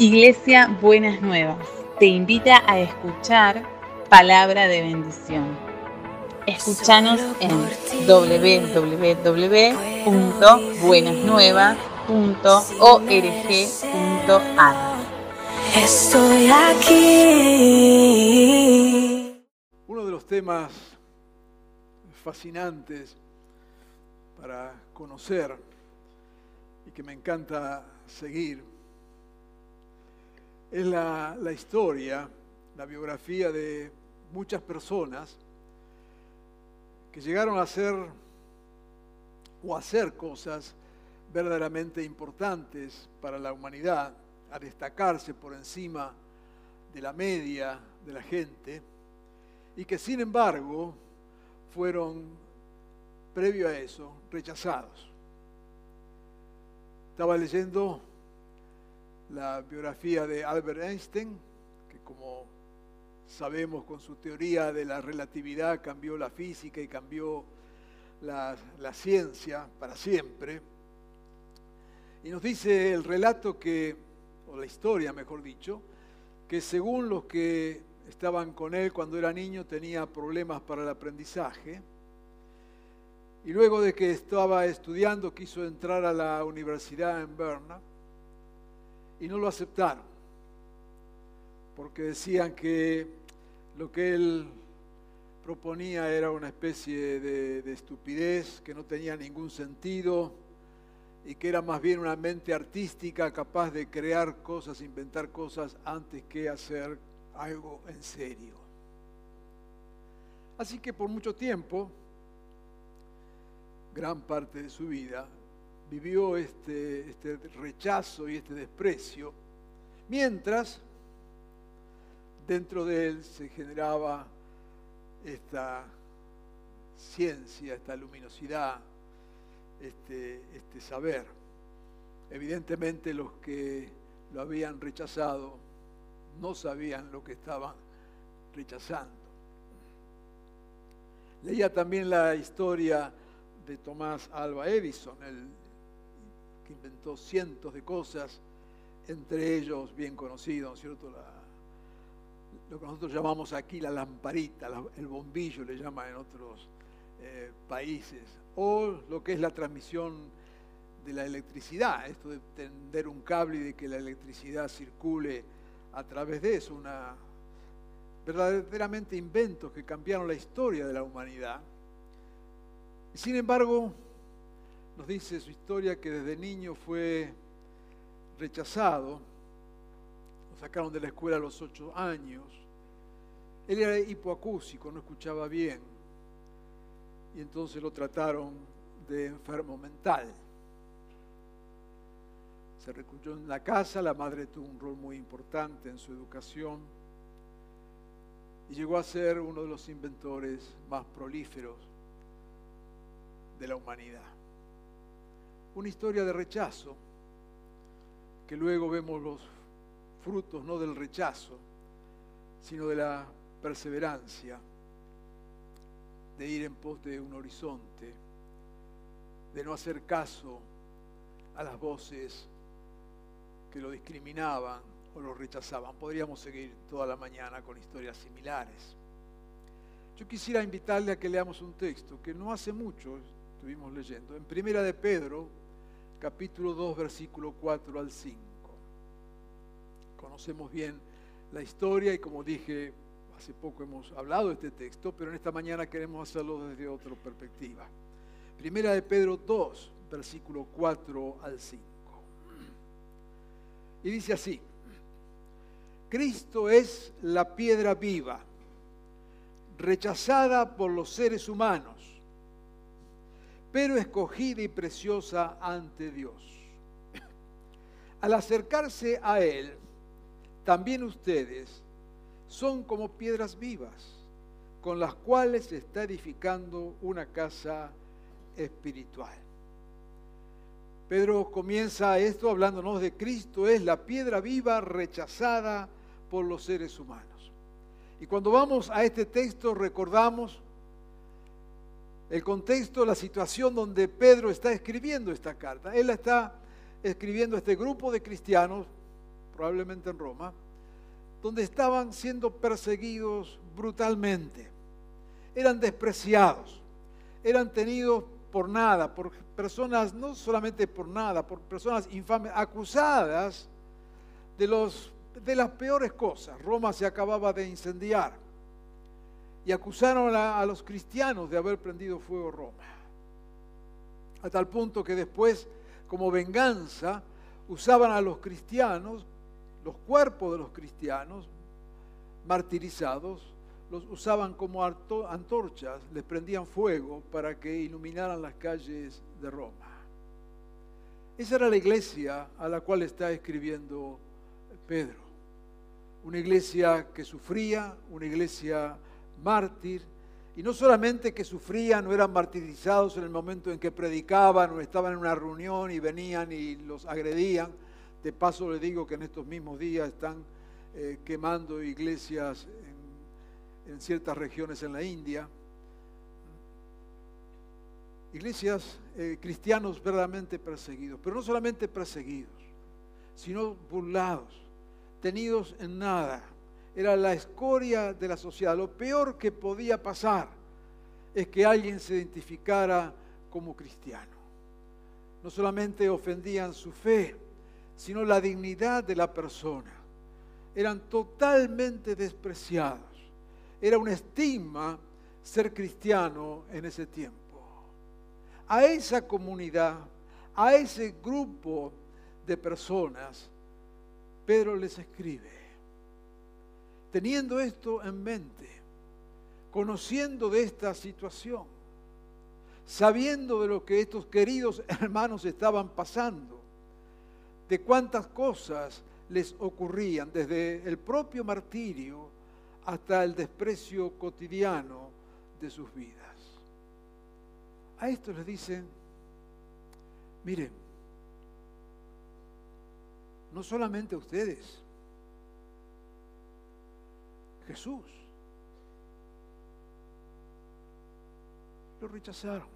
Iglesia Buenas Nuevas te invita a escuchar palabra de bendición. Escúchanos en www.buenasnuevas.org.ar. Estoy aquí. Uno de los temas fascinantes para conocer y que me encanta seguir es la, la historia, la biografía de muchas personas que llegaron a hacer o a hacer cosas verdaderamente importantes para la humanidad, a destacarse por encima de la media de la gente, y que sin embargo fueron, previo a eso, rechazados. Estaba leyendo la biografía de Albert Einstein, que como sabemos con su teoría de la relatividad cambió la física y cambió la, ciencia para siempre. Y nos dice el relato que, o la historia mejor dicho, que según los que estaban con él cuando era niño tenía problemas para el aprendizaje. Y luego de que estaba estudiando quiso entrar a la universidad en Berna y no lo aceptaron, porque decían que lo que él proponía era una especie de, de, estupidez que no tenía ningún sentido y que era más bien una mente artística capaz de crear cosas, inventar cosas antes que hacer algo en serio. Así que por mucho tiempo, gran parte de su vida, vivió este, este rechazo y este desprecio, mientras dentro de él se generaba esta ciencia, esta luminosidad, este, este saber. Evidentemente los que lo habían rechazado no sabían lo que estaban rechazando. Leía también la historia de Tomás Alba Edison, el inventó cientos de cosas, entre ellos bien conocido, ¿cierto? La, lo que nosotros llamamos aquí la lamparita, la, el bombillo le llaman en otros eh, países, o lo que es la transmisión de la electricidad, esto de tender un cable y de que la electricidad circule a través de eso, una, verdaderamente inventos que cambiaron la historia de la humanidad. Sin embargo, nos dice su historia que desde niño fue rechazado, lo sacaron de la escuela a los ocho años, él era hipoacúsico, no escuchaba bien, y entonces lo trataron de enfermo mental. Se recluyó en la casa, la madre tuvo un rol muy importante en su educación y llegó a ser uno de los inventores más prolíferos de la humanidad una historia de rechazo, que luego vemos los frutos no del rechazo, sino de la perseverancia, de ir en pos de un horizonte, de no hacer caso a las voces que lo discriminaban o lo rechazaban. Podríamos seguir toda la mañana con historias similares. Yo quisiera invitarle a que leamos un texto que no hace mucho estuvimos leyendo, en Primera de Pedro, capítulo 2, versículo 4 al 5. Conocemos bien la historia y como dije, hace poco hemos hablado de este texto, pero en esta mañana queremos hacerlo desde otra perspectiva. Primera de Pedro 2, versículo 4 al 5. Y dice así, Cristo es la piedra viva, rechazada por los seres humanos pero escogida y preciosa ante Dios. Al acercarse a Él, también ustedes son como piedras vivas, con las cuales se está edificando una casa espiritual. Pedro comienza esto hablándonos de Cristo, es la piedra viva rechazada por los seres humanos. Y cuando vamos a este texto recordamos el contexto, la situación donde Pedro está escribiendo esta carta. Él está escribiendo a este grupo de cristianos, probablemente en Roma, donde estaban siendo perseguidos brutalmente. Eran despreciados, eran tenidos por nada, por personas, no solamente por nada, por personas infames, acusadas de, las peores cosas. Roma se acababa de incendiar y acusaron a, a los cristianos de haber prendido fuego Roma. A tal punto que después, como venganza, usaban a los cristianos, los cuerpos de los cristianos martirizados, los usaban como antorchas, les prendían fuego para que iluminaran las calles de Roma. Esa era la iglesia a la cual está escribiendo Pedro. Una iglesia que sufría, una iglesia mártir, y no solamente que sufrían o eran martirizados en el momento en que predicaban o estaban en una reunión y venían y los agredían. De paso le digo que en estos mismos días están eh, quemando iglesias en ciertas regiones en la India. Iglesias, eh, cristianos verdaderamente perseguidos, pero no solamente perseguidos, sino burlados, tenidos en nada. Era la escoria de la sociedad. Lo peor que podía pasar es que alguien se identificara como cristiano. No solamente ofendían su fe, sino la dignidad de la persona. Eran totalmente despreciados era un estigma ser cristiano en ese tiempo. A esa comunidad, a ese grupo de personas, Pedro les escribe, teniendo esto en mente, conociendo de esta situación, sabiendo de lo que estos queridos hermanos estaban pasando, de cuántas cosas les ocurrían, desde el propio martirio, hasta el desprecio cotidiano de sus vidas. A esto les dicen, miren, no solamente a ustedes, Jesús lo rechazaron.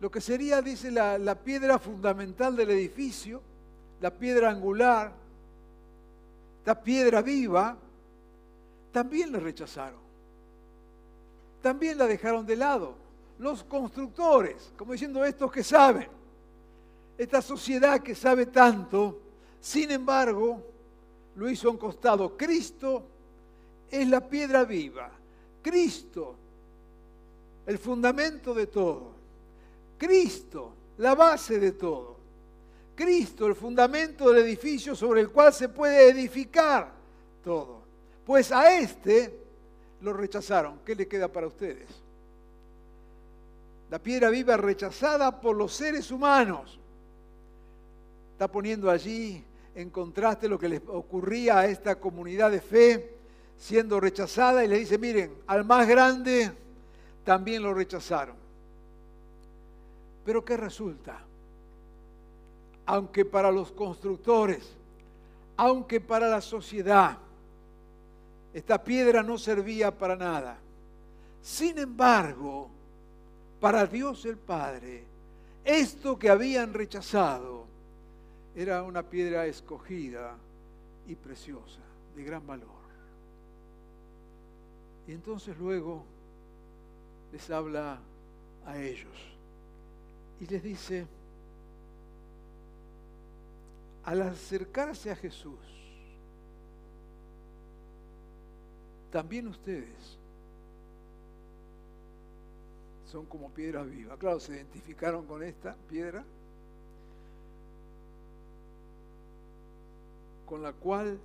Lo que sería, dice, la, la piedra fundamental del edificio, la piedra angular, la piedra viva, también la rechazaron. También la dejaron de lado. Los constructores, como diciendo estos que saben, esta sociedad que sabe tanto, sin embargo, lo hizo a costado. Cristo es la piedra viva. Cristo, el fundamento de todo. Cristo, la base de todo. Cristo, el fundamento del edificio sobre el cual se puede edificar todo. Pues a este lo rechazaron. ¿Qué le queda para ustedes? La piedra viva rechazada por los seres humanos. Está poniendo allí en contraste lo que les ocurría a esta comunidad de fe siendo rechazada y le dice, miren, al más grande también lo rechazaron. Pero ¿qué resulta? aunque para los constructores, aunque para la sociedad, esta piedra no servía para nada. Sin embargo, para Dios el Padre, esto que habían rechazado era una piedra escogida y preciosa, de gran valor. Y entonces luego les habla a ellos y les dice, al acercarse a Jesús, también ustedes son como piedras vivas. Claro, se identificaron con esta piedra, con la cual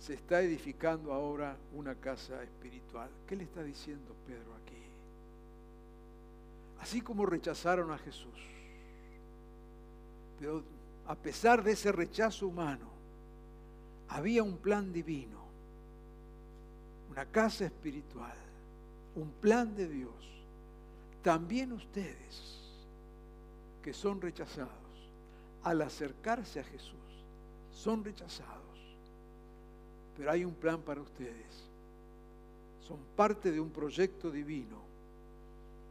se está edificando ahora una casa espiritual. ¿Qué le está diciendo Pedro aquí? Así como rechazaron a Jesús, pero a pesar de ese rechazo humano, había un plan divino, una casa espiritual, un plan de Dios. También ustedes que son rechazados, al acercarse a Jesús, son rechazados. Pero hay un plan para ustedes. Son parte de un proyecto divino,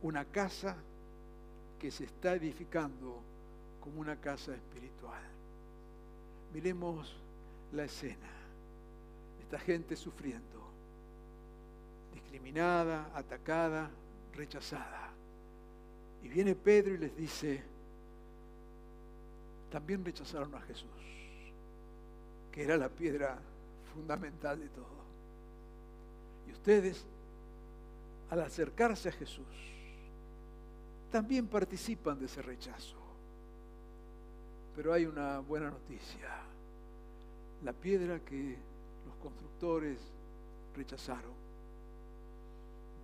una casa que se está edificando como una casa espiritual. Miremos la escena. Esta gente sufriendo, discriminada, atacada, rechazada. Y viene Pedro y les dice, también rechazaron a Jesús, que era la piedra fundamental de todo. Y ustedes, al acercarse a Jesús, también participan de ese rechazo. Pero hay una buena noticia. La piedra que los constructores rechazaron,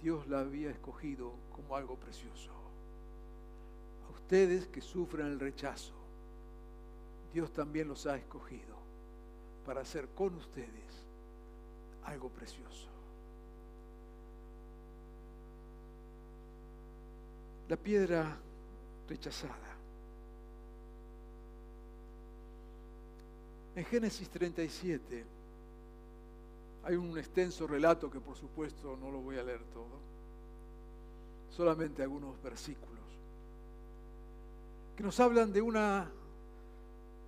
Dios la había escogido como algo precioso. A ustedes que sufren el rechazo, Dios también los ha escogido para hacer con ustedes algo precioso. La piedra rechazada. En Génesis 37 hay un extenso relato que por supuesto no lo voy a leer todo, solamente algunos versículos, que nos hablan de una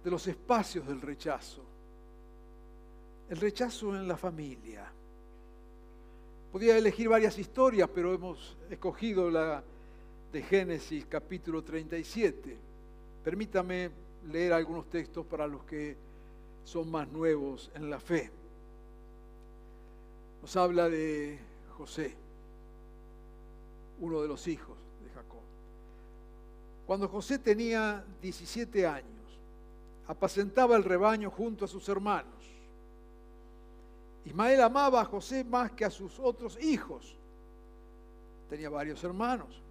de los espacios del rechazo. El rechazo en la familia. Podía elegir varias historias, pero hemos escogido la de Génesis capítulo 37. Permítame leer algunos textos para los que son más nuevos en la fe. Nos habla de José, uno de los hijos de Jacob. Cuando José tenía 17 años, apacentaba el rebaño junto a sus hermanos. Ismael amaba a José más que a sus otros hijos. Tenía varios hermanos,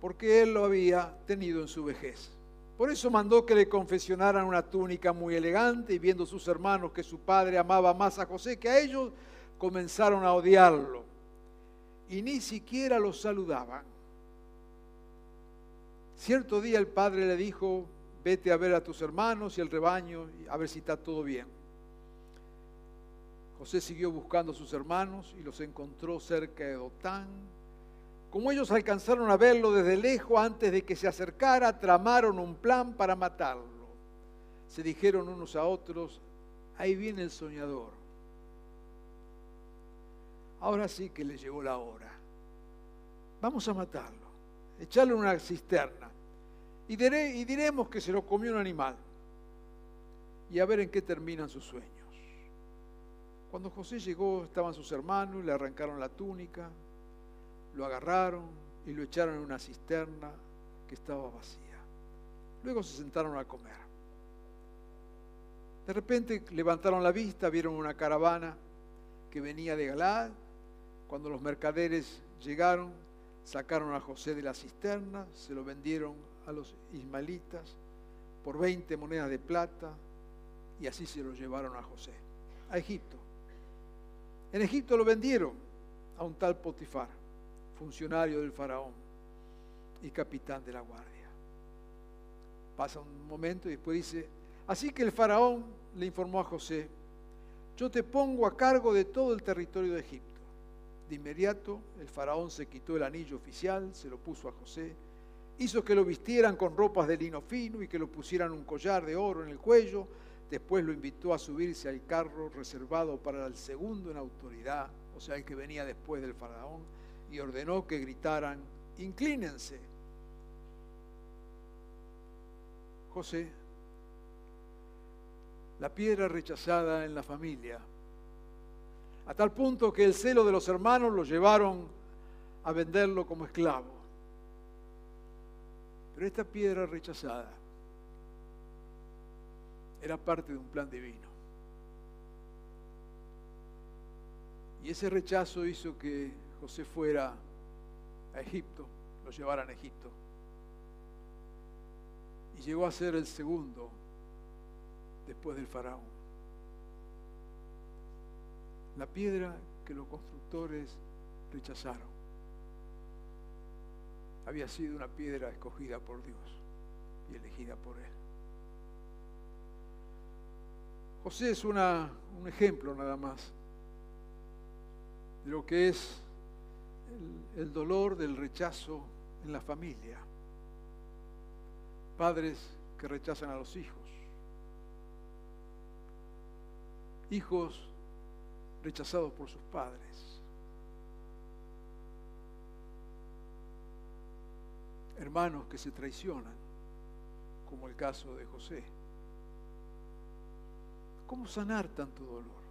porque él lo había tenido en su vejez. Por eso mandó que le confesionaran una túnica muy elegante y viendo sus hermanos que su padre amaba más a José que a ellos, comenzaron a odiarlo y ni siquiera los saludaban. Cierto día el padre le dijo, vete a ver a tus hermanos y el rebaño, a ver si está todo bien. José siguió buscando a sus hermanos y los encontró cerca de Dotán como ellos alcanzaron a verlo desde lejos antes de que se acercara, tramaron un plan para matarlo. Se dijeron unos a otros, ahí viene el soñador. Ahora sí que le llegó la hora. Vamos a matarlo, echarle una cisterna y, y diremos que se lo comió un animal y a ver en qué terminan sus sueños. Cuando José llegó estaban sus hermanos, le arrancaron la túnica, lo agarraron y lo echaron en una cisterna que estaba vacía. Luego se sentaron a comer. De repente levantaron la vista, vieron una caravana que venía de Galad. Cuando los mercaderes llegaron, sacaron a José de la cisterna, se lo vendieron a los ismaelitas por 20 monedas de plata y así se lo llevaron a José, a Egipto. En Egipto lo vendieron a un tal Potifar funcionario del faraón y capitán de la guardia. Pasa un momento y después dice, así que el faraón le informó a José, yo te pongo a cargo de todo el territorio de Egipto. De inmediato el faraón se quitó el anillo oficial, se lo puso a José, hizo que lo vistieran con ropas de lino fino y que lo pusieran un collar de oro en el cuello, después lo invitó a subirse al carro reservado para el segundo en autoridad, o sea, el que venía después del faraón, y ordenó que gritaran, inclínense. José, la piedra rechazada en la familia, a tal punto que el celo de los hermanos lo llevaron a venderlo como esclavo. Pero esta piedra rechazada era parte de un plan divino. Y ese rechazo hizo que José fuera a Egipto, lo llevaran a Egipto. Y llegó a ser el segundo después del faraón. La piedra que los constructores rechazaron había sido una piedra escogida por Dios y elegida por Él. José es un ejemplo nada más de lo que es el, dolor del rechazo en la familia. Padres que rechazan a los hijos, hijos rechazados por sus padres. Hermanos que se traicionan, como el caso de José. ¿Cómo sanar tanto dolor?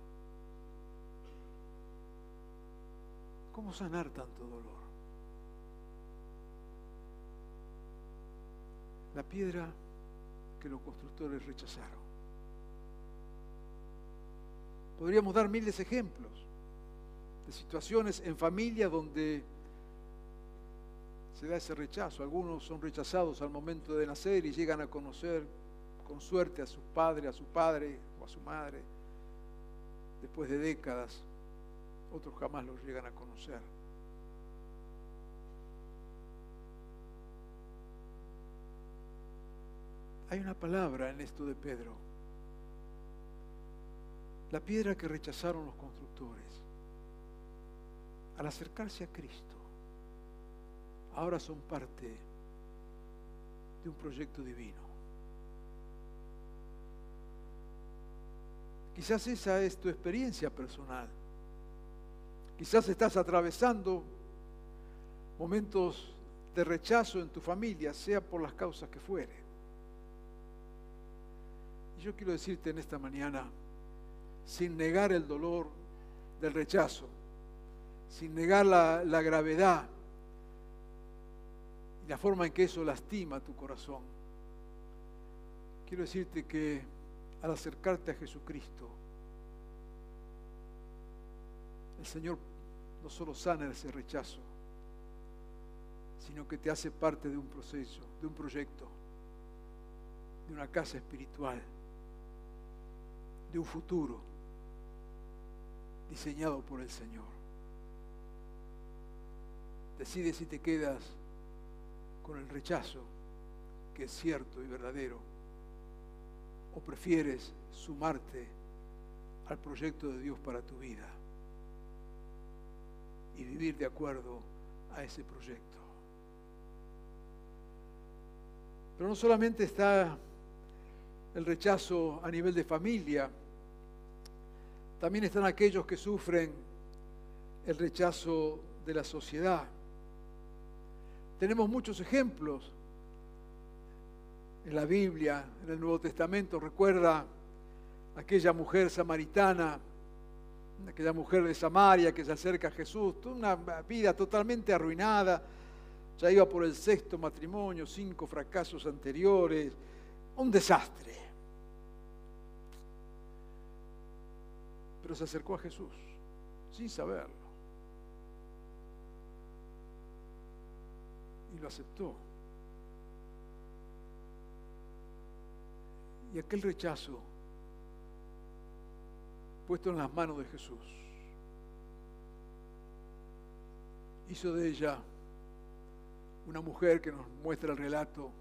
¿Cómo sanar tanto dolor? La piedra que los constructores rechazaron. Podríamos dar miles de ejemplos de situaciones en familia donde se da ese rechazo. Algunos son rechazados al momento de nacer y llegan a conocer con suerte a su padre, a su padre a su madre después de décadas. Otros jamás los llegan a conocer. Hay una palabra en esto de Pedro. La piedra que rechazaron los constructores. Al acercarse a Cristo, ahora son parte de un proyecto divino. Quizás esa es tu experiencia personal. Quizás estás atravesando momentos de rechazo en tu familia, sea por las causas que fuere. Yo quiero decirte en esta mañana, sin negar el dolor del rechazo, sin negar la, la gravedad y la forma en que eso lastima tu corazón, quiero decirte que al acercarte a Jesucristo, el Señor no solo sana ese rechazo, sino que te hace parte de un proceso, de un proyecto, de una casa espiritual de un futuro diseñado por el Señor. Decide si te quedas con el rechazo, que es cierto y verdadero, o prefieres sumarte al proyecto de Dios para tu vida y vivir de acuerdo a ese proyecto. Pero no solamente está el rechazo a nivel de familia, también están aquellos que sufren el rechazo de la sociedad. Tenemos muchos ejemplos en la Biblia, en el Nuevo Testamento. Recuerda aquella mujer samaritana, aquella mujer de Samaria que se acerca a Jesús, una vida totalmente arruinada, ya iba por el sexto matrimonio, cinco fracasos anteriores, un desastre. pero se acercó a Jesús sin saberlo. Y lo aceptó. Y aquel rechazo puesto en las manos de Jesús hizo de ella una mujer que nos muestra el relato,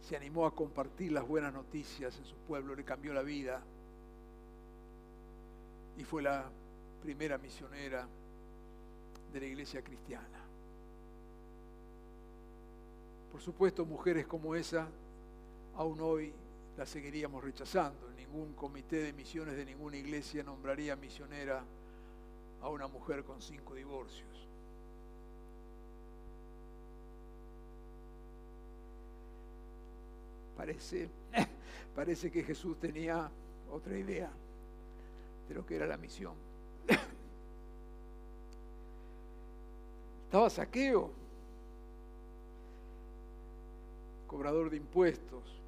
se animó a compartir las buenas noticias en su pueblo, le cambió la vida y fue la primera misionera de la iglesia cristiana. Por supuesto, mujeres como esa, aún hoy las seguiríamos rechazando. Ningún comité de misiones de ninguna iglesia nombraría misionera a una mujer con cinco divorcios. Parece, parece que Jesús tenía otra idea de lo que era la misión. Estaba saqueo, cobrador de impuestos.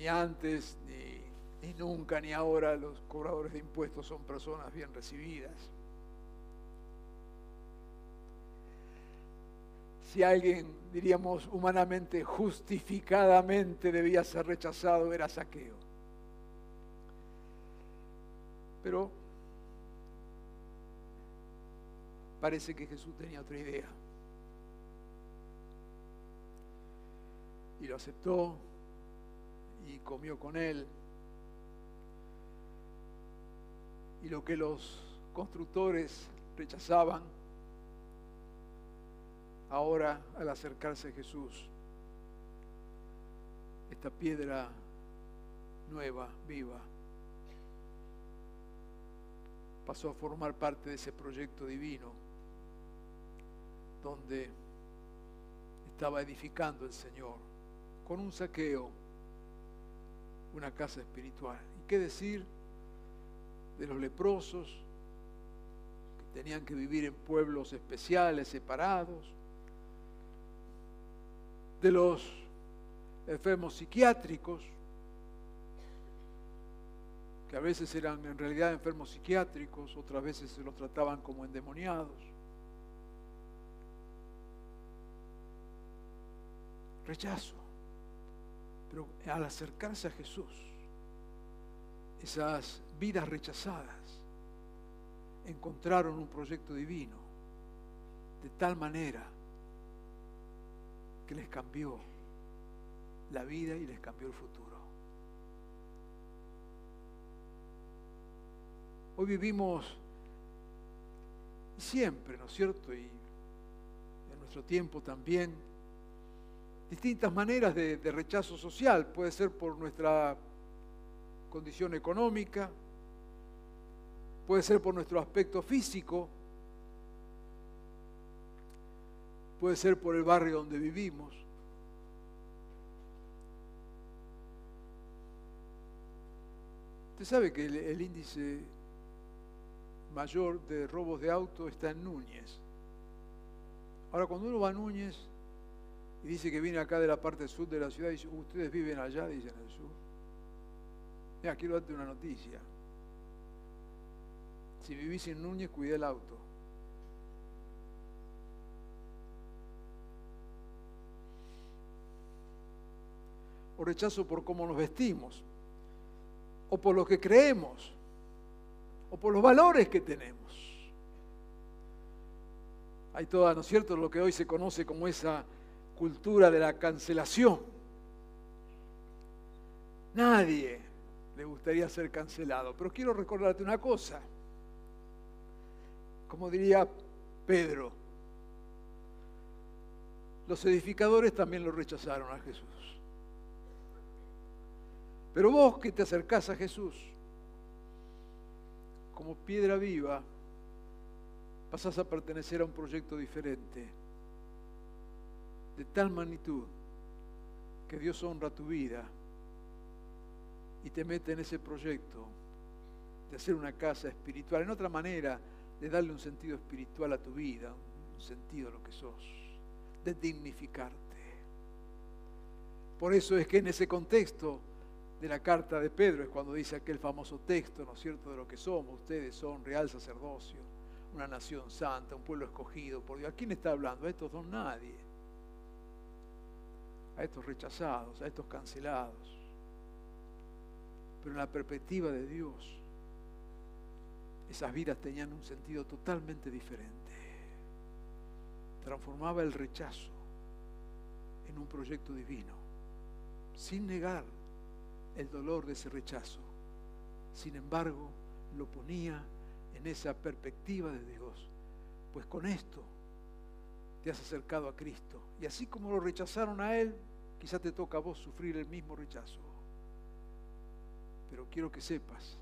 Ni antes, ni, ni nunca, ni ahora los cobradores de impuestos son personas bien recibidas. si alguien, diríamos humanamente, justificadamente debía ser rechazado, era saqueo. Pero parece que Jesús tenía otra idea. Y lo aceptó y comió con él. Y lo que los constructores rechazaban, ahora al acercarse Jesús, esta piedra nueva, viva, pasó a formar parte de ese proyecto divino donde estaba edificando el Señor con un saqueo una casa espiritual. ¿Y qué decir de los leprosos que tenían que vivir en pueblos especiales, separados? De los enfermos psiquiátricos, que a veces eran en realidad enfermos psiquiátricos, otras veces se los trataban como endemoniados. Rechazo. Pero al acercarse a Jesús, esas vidas rechazadas encontraron un proyecto divino de tal manera que les cambió la vida y les cambió el futuro. Hoy vivimos siempre, ¿no es cierto? Y en nuestro tiempo también, distintas maneras de, rechazo social. Puede ser por nuestra condición económica, puede ser por nuestro aspecto físico, puede ser por el barrio donde vivimos. Usted sabe que el índice mayor de robos de auto está en Núñez. Ahora, cuando uno va a Núñez y dice que viene acá de la parte sur de la ciudad, dice, ustedes viven allá, dicen en el sur. Mira, quiero darte una noticia. Si vivís en Núñez, cuide el auto. O rechazo por cómo nos vestimos, o por lo que creemos o por los valores que tenemos. Hay toda, ¿no es cierto?, lo que hoy se conoce como esa cultura de la cancelación. Nadie le gustaría ser cancelado, pero quiero recordarte una cosa. Como diría Pedro, los edificadores también lo rechazaron a Jesús. Pero vos que te acercás a Jesús, como piedra viva, pasas a pertenecer a un proyecto diferente, de tal magnitud que Dios honra tu vida y te mete en ese proyecto de hacer una casa espiritual, en otra manera de darle un sentido espiritual a tu vida, un sentido a lo que sos, de dignificarte. Por eso es que en ese contexto de la carta de Pedro es cuando dice aquel famoso texto, ¿no es cierto?, de lo que somos. Ustedes son real sacerdocio, una nación santa, un pueblo escogido por Dios. ¿A quién está hablando? A estos don nadie. A estos rechazados, a estos cancelados. Pero en la perspectiva de Dios, esas vidas tenían un sentido totalmente diferente. Transformaba el rechazo en un proyecto divino, sin negar el dolor de ese rechazo. Sin embargo, lo ponía en esa perspectiva de Dios. Pues con esto te has acercado a Cristo. Y así como lo rechazaron a Él, quizá te toca a vos sufrir el mismo rechazo. Pero quiero que sepas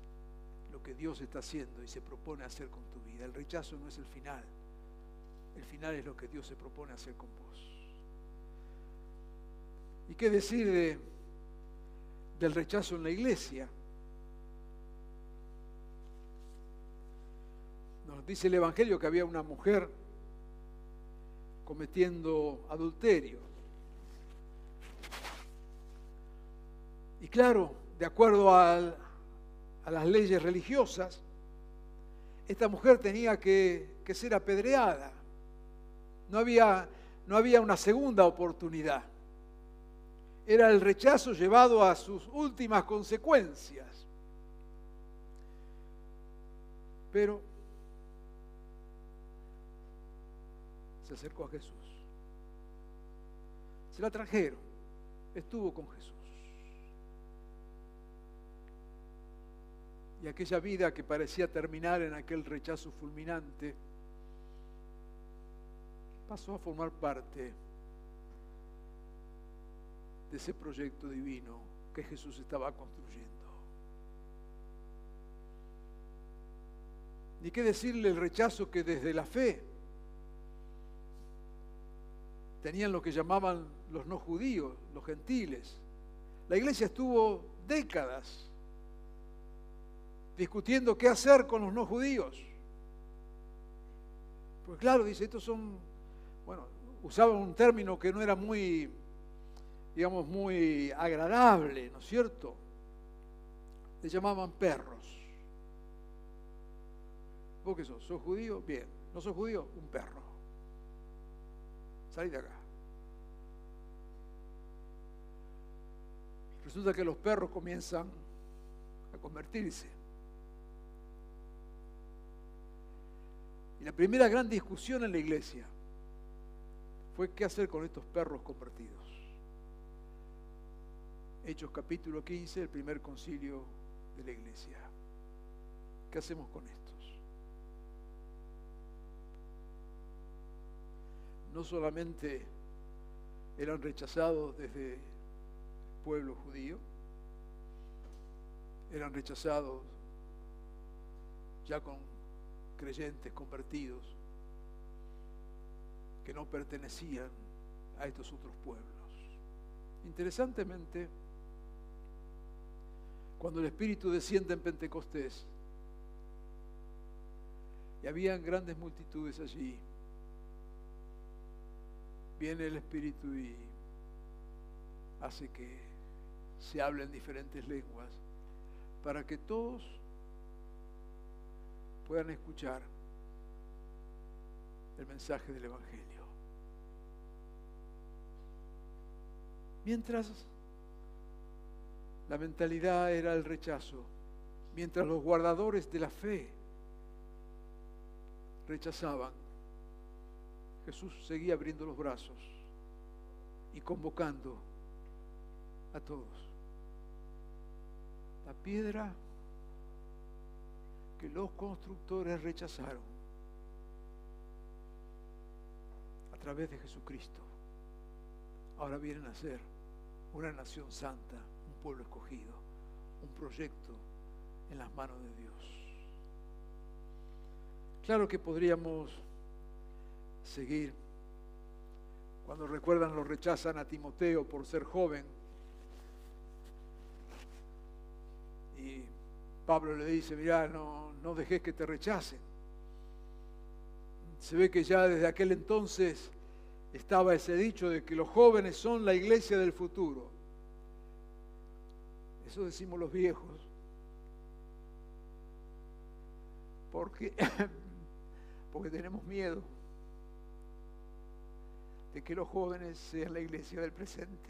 lo que Dios está haciendo y se propone hacer con tu vida. El rechazo no es el final. El final es lo que Dios se propone hacer con vos. ¿Y qué decir de del rechazo en la iglesia. Nos dice el Evangelio que había una mujer cometiendo adulterio. Y claro, de acuerdo a, las leyes religiosas, esta mujer tenía que, que ser apedreada. No había, no había una segunda oportunidad era el rechazo llevado a sus últimas consecuencias. Pero se acercó a Jesús. Se la trajeron. Estuvo con Jesús. Y aquella vida que parecía terminar en aquel rechazo fulminante pasó a formar parte de ese proyecto divino que Jesús estaba construyendo. Ni qué decirle el rechazo que desde la fe tenían lo que llamaban los no judíos, los gentiles. La iglesia estuvo décadas discutiendo qué hacer con los no judíos. Pues claro, dice, estos son, bueno, usaban un término que no era muy, digamos, muy agradable, ¿no es cierto? Le llamaban perros. ¿Vos qué sos? ¿Sos judío? Bien. ¿No sos judío? Un perro. Salí de acá. Resulta que los perros comienzan a convertirse. Y la primera gran discusión en la iglesia fue qué hacer con estos perros convertidos. Hechos capítulo 15, el primer concilio de la iglesia. ¿Qué hacemos con estos? No solamente eran rechazados desde el pueblo judío, eran rechazados ya con creyentes convertidos que no pertenecían a estos otros pueblos. Interesantemente, cuando el Espíritu desciende en Pentecostés, y habían grandes multitudes allí, viene el Espíritu y hace que se hablen diferentes lenguas para que todos puedan escuchar el mensaje del Evangelio. Mientras la mentalidad era el rechazo, mientras los guardadores de la fe rechazaban, Jesús seguía abriendo los brazos y convocando a todos. La piedra que los constructores rechazaron a través de Jesucristo, ahora vienen a ser una nación santa, un pueblo escogido, un proyecto en las manos de Dios. Claro que podríamos seguir. Cuando recuerdan lo rechazan a Timoteo por ser joven. Y Pablo le dice, mira, no, no dejes que te rechacen. Se ve que ya desde aquel entonces estaba ese dicho de que los jóvenes son la iglesia del futuro. Eso decimos los viejos. Porque, porque tenemos miedo de que los jóvenes sean la iglesia del presente.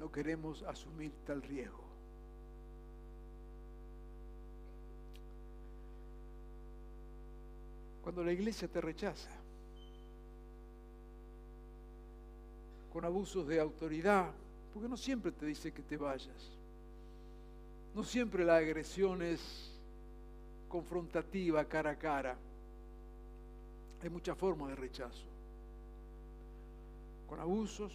No queremos asumir tal riesgo. Cuando la iglesia te rechaza, con abusos de autoridad, porque no siempre te dice que te vayas. No siempre la agresión es confrontativa cara a cara. Hay muchas formas de rechazo. Con abusos,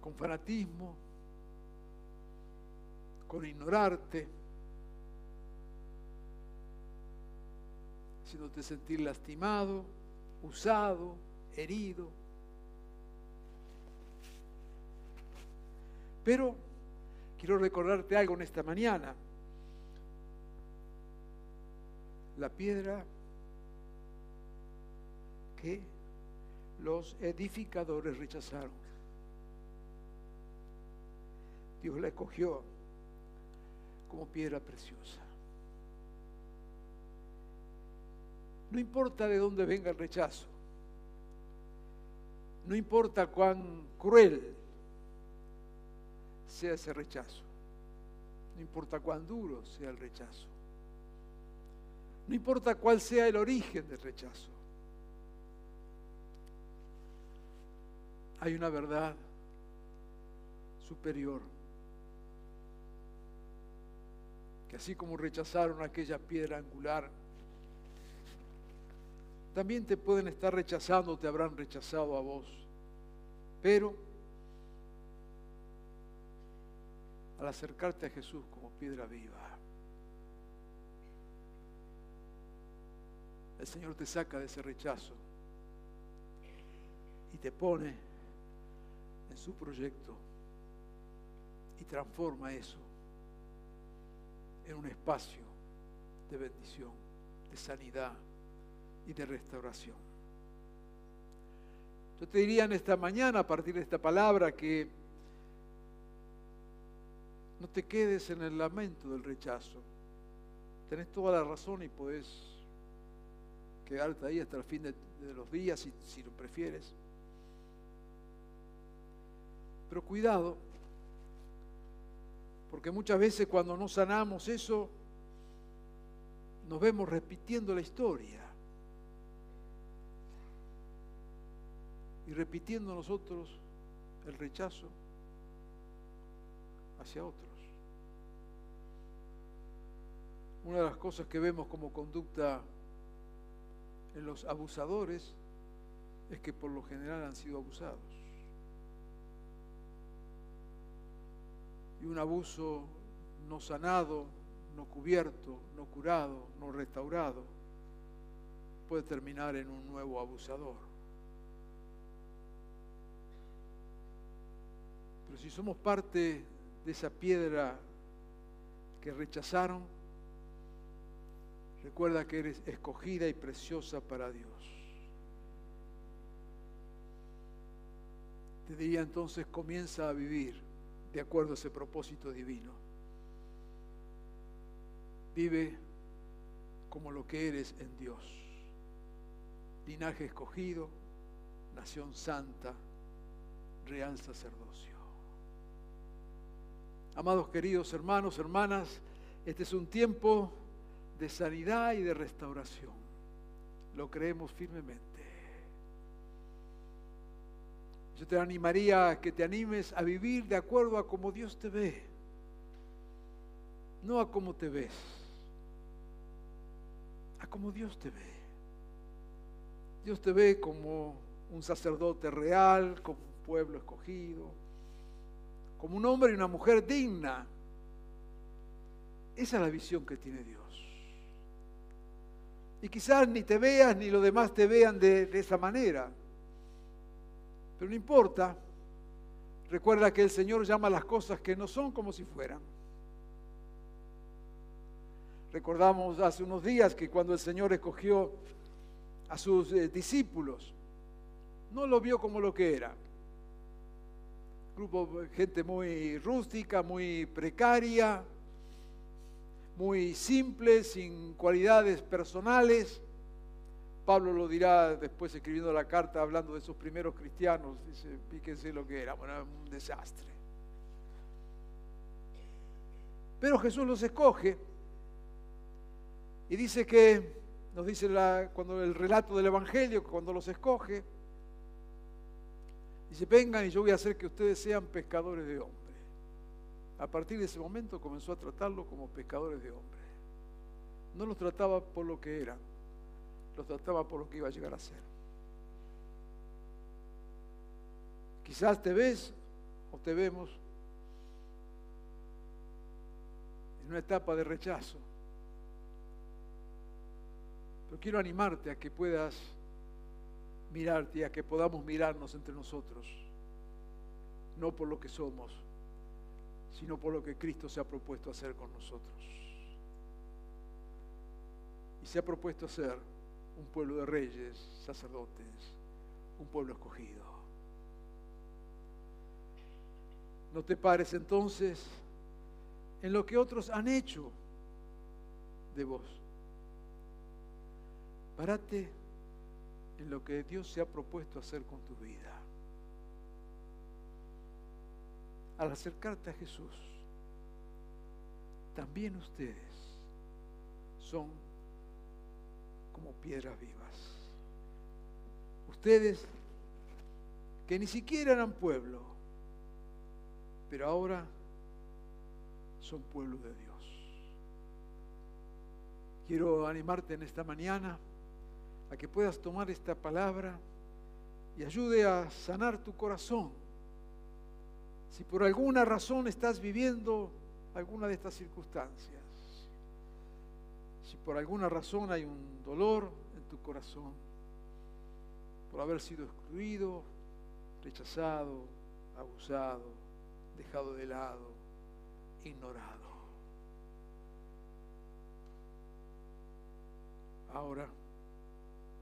con fanatismo, con ignorarte, haciéndote sentir lastimado, usado, herido. Pero quiero recordarte algo en esta mañana. La piedra los edificadores rechazaron. Dios la escogió como piedra preciosa. No importa de dónde venga el rechazo, no importa cuán cruel sea ese rechazo, no importa cuán duro sea el rechazo, no importa cuál sea el origen del rechazo. Hay una verdad superior. Que así como rechazaron aquella piedra angular, también te pueden estar rechazando, te habrán rechazado a vos. Pero al acercarte a Jesús como piedra viva. El Señor te saca de ese rechazo y te pone su proyecto y transforma eso en un espacio de bendición, de sanidad y de restauración. Yo te diría en esta mañana, a partir de esta palabra, que no te quedes en el lamento del rechazo. Tenés toda la razón y podés quedarte ahí hasta el fin de, los días si lo prefieres. Pero cuidado, porque muchas veces cuando no sanamos eso, nos vemos repitiendo la historia. Y repitiendo nosotros el rechazo hacia otros. Una de las cosas que vemos como conducta en los abusadores es que por lo general han sido abusados. Y un abuso no sanado, no cubierto, no curado, no restaurado, puede terminar en un nuevo abusador. Pero si somos parte de esa piedra que rechazaron, recuerda que eres escogida y preciosa para Dios. Te diría entonces, comienza a vivir de acuerdo a ese propósito divino. Vive como lo que eres en Dios. Linaje escogido, nación santa, real sacerdocio. Amados queridos hermanos, hermanas, este es un tiempo de sanidad y de restauración. Lo creemos firmemente. Yo te animaría a que te animes a vivir de acuerdo a como Dios te ve, no a cómo te ves, a como Dios te ve. Dios te ve como un sacerdote real, como un pueblo escogido, como un hombre y una mujer digna. Esa es la visión que tiene Dios. Y quizás ni te veas ni los demás te vean de, de esa manera. Pero no importa. Recuerda que el Señor llama las cosas que no son como si fueran. Recordamos hace unos días que cuando el Señor escogió a sus eh, discípulos, no lo vio como lo que era grupo de gente muy rústica, muy precaria, muy simple, sin cualidades personales. Pablo lo dirá después escribiendo la carta hablando de esos primeros cristianos. Dice, fíjense lo que era, bueno, un desastre. Pero Jesús los escoge y dice que, nos dice cuando el relato del Evangelio, cuando los escoge, Dice, vengan y yo voy a hacer que ustedes sean pescadores de hombres. A partir de ese momento comenzó a tratarlos como pescadores de hombres. No los trataba por lo que eran, los trataba por lo que iba a llegar a ser. Quizás te ves o te vemos en una etapa de rechazo. Pero quiero animarte a que puedas mirarte y a que podamos mirarnos entre nosotros, no por lo que somos, sino por lo que Cristo se ha propuesto hacer con nosotros. Y se ha propuesto hacer un pueblo de reyes, sacerdotes, un pueblo escogido. No te pares entonces en lo que otros han hecho de vos. Párate en lo que Dios se ha propuesto hacer con tu vida. Al acercarte a Jesús, también ustedes son como piedras vivas. Ustedes que ni siquiera eran pueblo, pero ahora son pueblo de Dios. Quiero animarte en esta mañana a que puedas tomar esta palabra y ayude a sanar tu corazón Si por alguna razón estás viviendo alguna de estas circunstancias, si por alguna razón hay un dolor en tu corazón, por haber sido excluido, rechazado, abusado, dejado de lado, ignorado. Ahora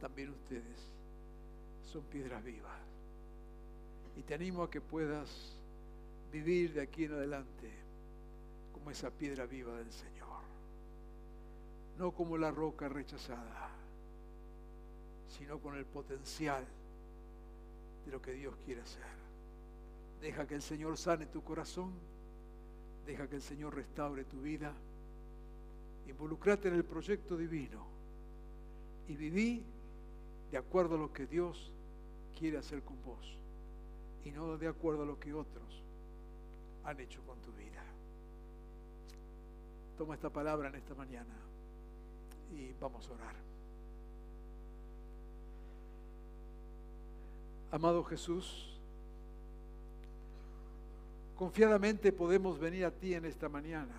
también ustedes son piedras vivas. Y te animo a que puedas vivir de aquí en adelante como esa piedra viva del Señor. No como la roca rechazada, sino con el potencial de lo que Dios quiere hacer. Deja que el Señor sane tu corazón. Deja que el Señor restaure tu vida. Involucrate en el proyecto divino y viví de acuerdo a lo que Dios quiere hacer con vos y no de acuerdo a lo que otros han hecho con tu vida. Toma esta palabra en esta mañana y vamos a orar. Amado Jesús, confiadamente podemos venir a ti en esta mañana.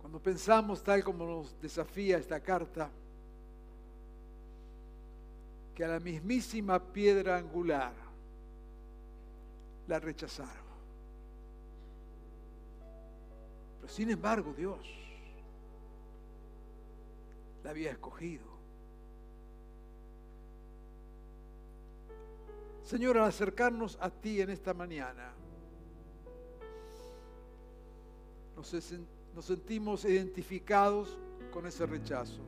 Cuando pensamos tal como nos desafía esta carta, que a la mismísima piedra angular la rechazaron. Pero sin embargo Dios la había escogido. Señor, al acercarnos a ti en esta mañana, nos, sentimos identificados con ese rechazo.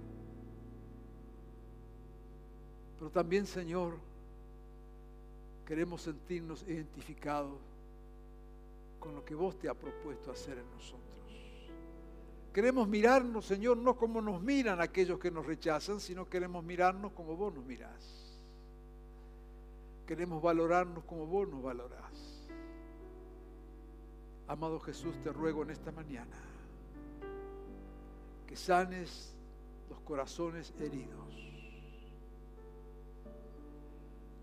Pero también, Señor, queremos sentirnos identificados con lo que vos te has propuesto hacer en nosotros. Queremos mirarnos, Señor, no como nos miran aquellos que nos rechazan, sino queremos mirarnos como vos nos mirás. Queremos valorarnos como vos nos valorás. Amado Jesús, te ruego en esta mañana que sanes los corazones heridos.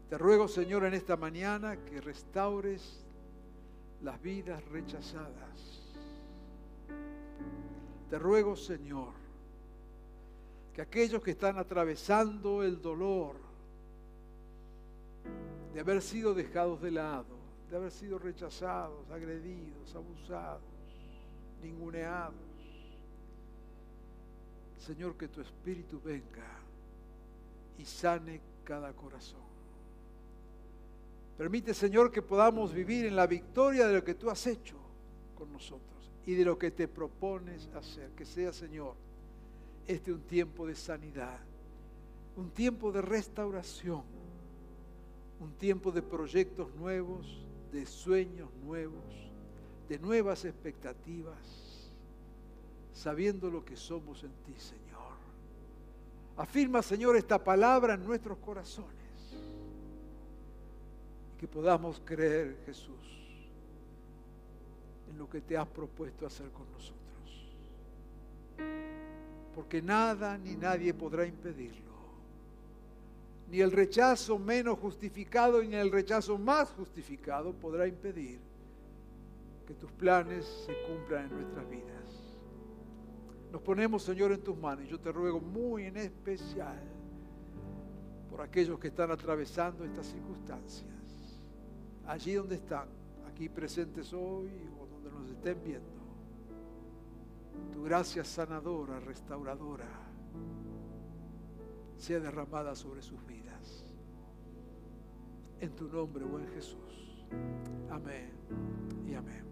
Te ruego, Señor, en esta mañana que restaures las vidas rechazadas. Te ruego, Señor, que aquellos que están atravesando el dolor de haber sido dejados de lado, de haber sido rechazados, agredidos, abusados, ninguneados, Señor, que tu Espíritu venga y sane cada corazón. Permite, Señor, que podamos vivir en la victoria de lo que tú has hecho con nosotros y de lo que te propones hacer. Que sea, Señor, este un tiempo de sanidad, un tiempo de restauración, un tiempo de proyectos nuevos, de sueños nuevos, de nuevas expectativas sabiendo lo que somos en ti, Señor. Afirma, Señor, esta palabra en nuestros corazones. Y que podamos creer, Jesús, en lo que te has propuesto hacer con nosotros. Porque nada ni nadie podrá impedirlo. Ni el rechazo menos justificado ni el rechazo más justificado podrá impedir que tus planes se cumplan en nuestras vidas. Nos ponemos, Señor, en tus manos. Yo te ruego muy en especial por aquellos que están atravesando estas circunstancias. Allí donde están, aquí presentes hoy estén viendo. Tu gracia sanadora, restauradora, sea derramada sobre sus vidas. En tu nombre, buen Jesús. Amén y amén.